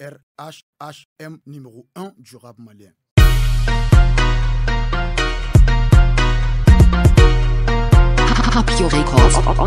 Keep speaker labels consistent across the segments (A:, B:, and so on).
A: RHHM numéro 1 du rap malien.
B: Records. On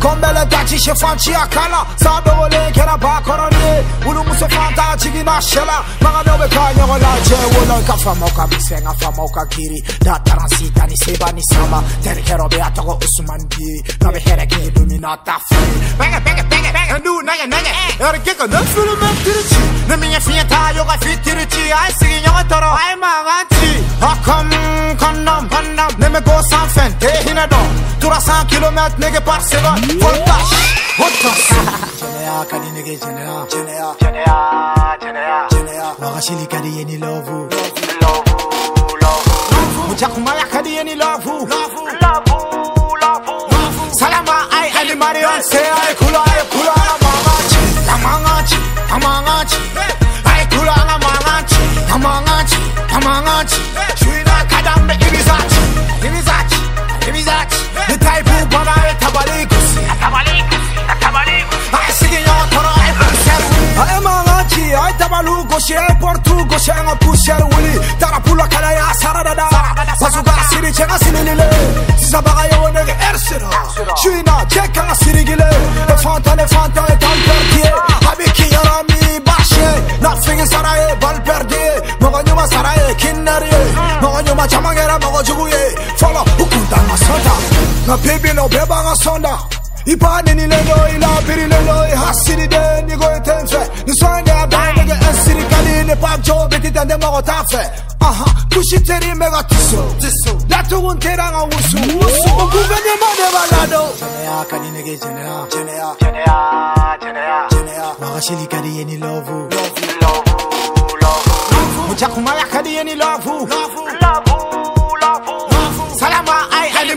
C: 건배를 다치시 판치야 칼라 사도원에 개나바 코로니 우르무서 판타지기나 샬라 망하며 가영을 날제 원을 가파모카 미생아 파모카 길이 나타난 시다니 세바니 사마 데르케로 베아토고 우스만 비 나베 헤레기 루미나타 프리 뱅에 뱅에 뱅에 뱅에 한두 나야 나야 이렇게 건너 술을 들었지 내 미야 피에 타요가 피트르지 아이스기 영어 떨어 아이 망하지 아컴 건넘 건넘 내메 고삼 팬 대히나 동 100 km nege par seconde Voltage, voltage Chenea kadi nigga chenea Chenea, chenea, chenea Chenea Wagashili kadi yeni love Muchakumaya kadi yeni love Love, love Salama ai ali marion se ai kula ai kula Amangachi, amangachi, amangachi Ai kula amangachi, amangachi, bana ay tabalikusi Ay sigi yo toro ay kuseru Ay mangachi ay tabalu goshi ay portu goshi ay pusher wuli Tara pula kala ya saradada Basuga siri chenga sinilile Sisa baga yo nege ersiro Shuina cheka nga sirigile fanta ne fanta tal perdie Habiki yarami bashe. Na phephi nophepha ngasonda ibhane nilento ilaphi nilento ihasiride nikoyithenjwe niswende abandeke esirikalini pabjo betitande makotafe aha kushiteri megatiso latukuntera ngawusu ukuvene mane balado makashilikadiyeni lovu. Muchakumayakadiyeni lovu.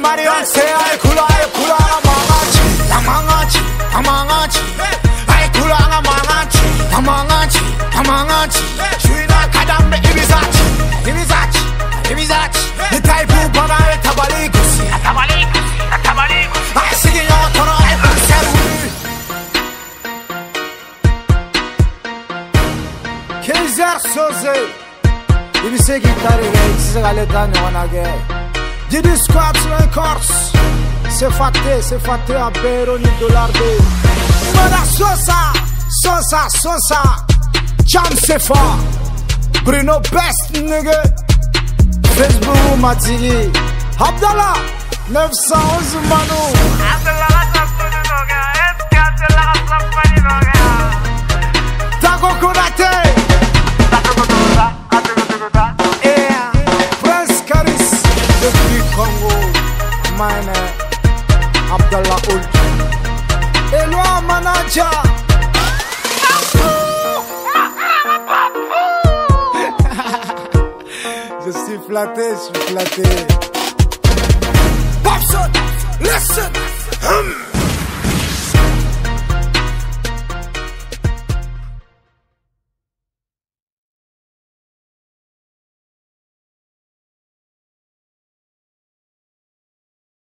C: Marion say ay kulağım kulağım aç Aman aç aman aç Ay kulağım aman aç Aman aç aman aç Şuna kadar bir imiz aç. İmiz aç imiz aç. Ne tayfu bana ve tabalikus Tabalikus Tabalikus Ay sigin yo toro ay kurser Keyzer sözü. İbise gitarı ve ikisi galetan yonage Keyzer sözü Didi Squats Records. Se faté, se faté à Béron dollar de Mana Sosa, Sosa, Sosa. Jam Sefa Bruno Best nigga. Facebook Matigi Abdallah 911 Manu. Tago flatté, je suis flatté. Pop listen, hum.